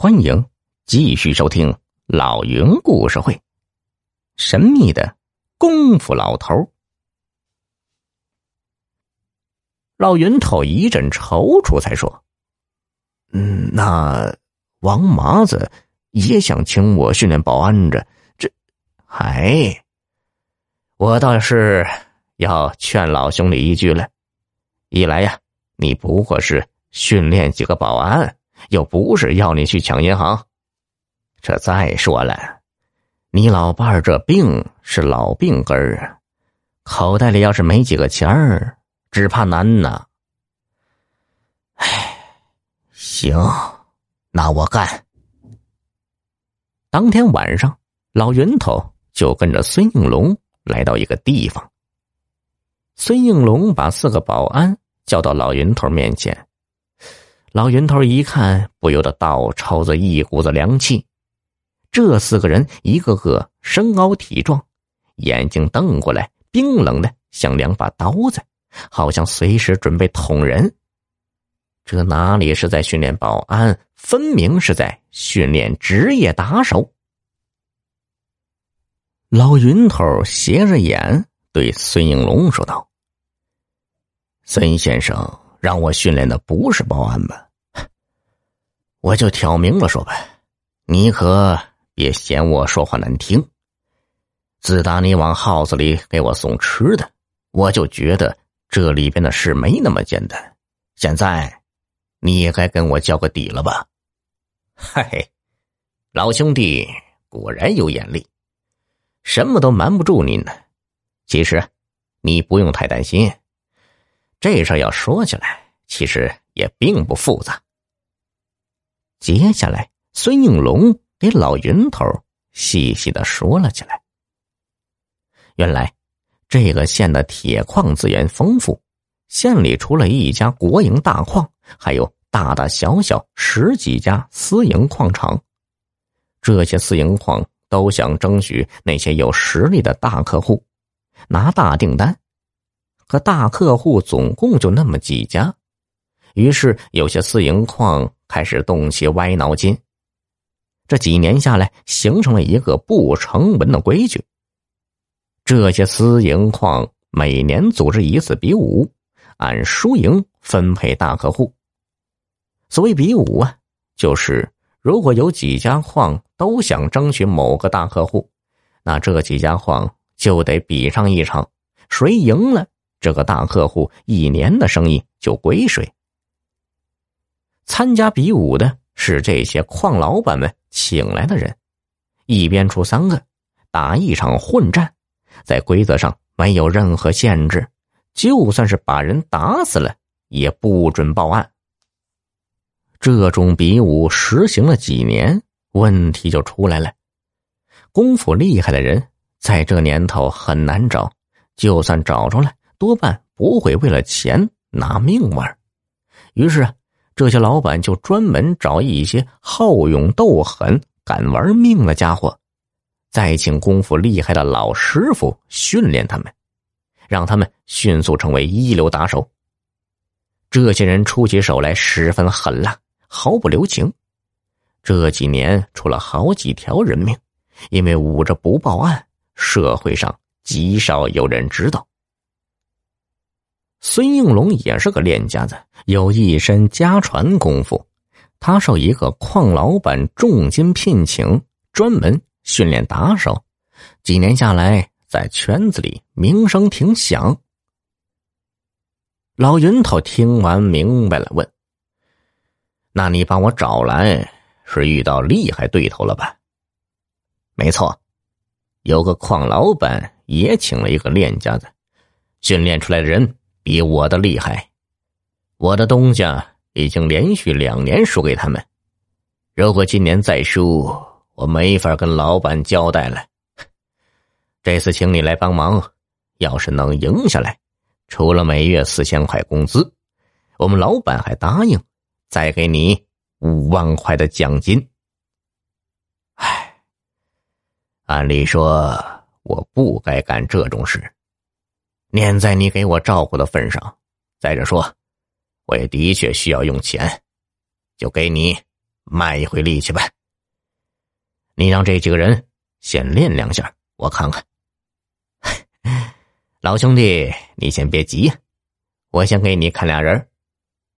欢迎继续收听老云故事会。神秘的功夫老头，老云头一阵踌躇，才说：“嗯，那王麻子也想请我训练保安着，这……哎，我倒是要劝老兄弟一句了。一来呀，你不过是训练几个保安。”又不是要你去抢银行，这再说了，你老伴儿这病是老病根儿啊，口袋里要是没几个钱儿，只怕难呐。唉，行，那我干。当天晚上，老云头就跟着孙应龙来到一个地方。孙应龙把四个保安叫到老云头面前。老云头一看，不由得倒抽着一股子凉气。这四个人一个个身高体壮，眼睛瞪过来，冰冷的像两把刀子，好像随时准备捅人。这哪里是在训练保安，分明是在训练职业打手。老云头斜着眼对孙应龙说道：“孙先生。”让我训练的不是保安吧？我就挑明了说吧，你可别嫌我说话难听。自打你往耗子里给我送吃的，我就觉得这里边的事没那么简单。现在，你也该跟我交个底了吧？嘿，老兄弟果然有眼力，什么都瞒不住您呢。其实，你不用太担心。这事要说起来，其实也并不复杂。接下来，孙应龙给老云头细细的说了起来。原来，这个县的铁矿资源丰富，县里除了一家国营大矿，还有大大小小十几家私营矿场。这些私营矿都想争取那些有实力的大客户，拿大订单。可大客户总共就那么几家，于是有些私营矿开始动起歪脑筋。这几年下来，形成了一个不成文的规矩：这些私营矿每年组织一次比武，按输赢分配大客户。所谓比武啊，就是如果有几家矿都想争取某个大客户，那这几家矿就得比上一场，谁赢了。这个大客户一年的生意就归谁。参加比武的是这些矿老板们请来的人，一边出三个，打一场混战，在规则上没有任何限制，就算是把人打死了也不准报案。这种比武实行了几年，问题就出来了：功夫厉害的人在这年头很难找，就算找着了。多半不会为了钱拿命玩，于是这些老板就专门找一些好勇斗狠、敢玩命的家伙，再请功夫厉害的老师傅训练他们，让他们迅速成为一流打手。这些人出起手来十分狠辣，毫不留情。这几年出了好几条人命，因为捂着不报案，社会上极少有人知道。孙应龙也是个练家子，有一身家传功夫。他受一个矿老板重金聘请，专门训练打手。几年下来，在圈子里名声挺响。老云头听完明白了，问：“那你把我找来，是遇到厉害对头了吧？”“没错，有个矿老板也请了一个练家子，训练出来的人。”比我的厉害，我的东家已经连续两年输给他们。如果今年再输，我没法跟老板交代了。这次请你来帮忙，要是能赢下来，除了每月四千块工资，我们老板还答应再给你五万块的奖金。唉，按理说我不该干这种事。念在你给我照顾的份上，再者说，我也的确需要用钱，就给你卖一回力气吧。你让这几个人先练两下，我看看。老兄弟，你先别急，我先给你看俩人。